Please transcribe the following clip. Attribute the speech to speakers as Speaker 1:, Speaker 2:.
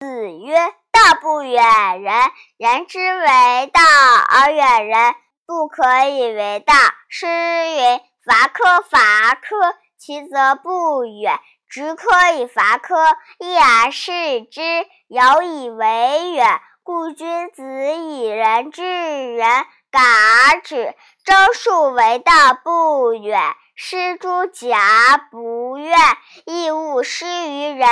Speaker 1: 子曰：“道不远人，人之为道而远人，不可以为道。”诗云：“伐柯，伐柯，其则不远；执柯以伐柯，一而视之，犹以为远。故君子以仁治人，敢而止。周树为道不远，失诸而不怨，亦勿施于人。”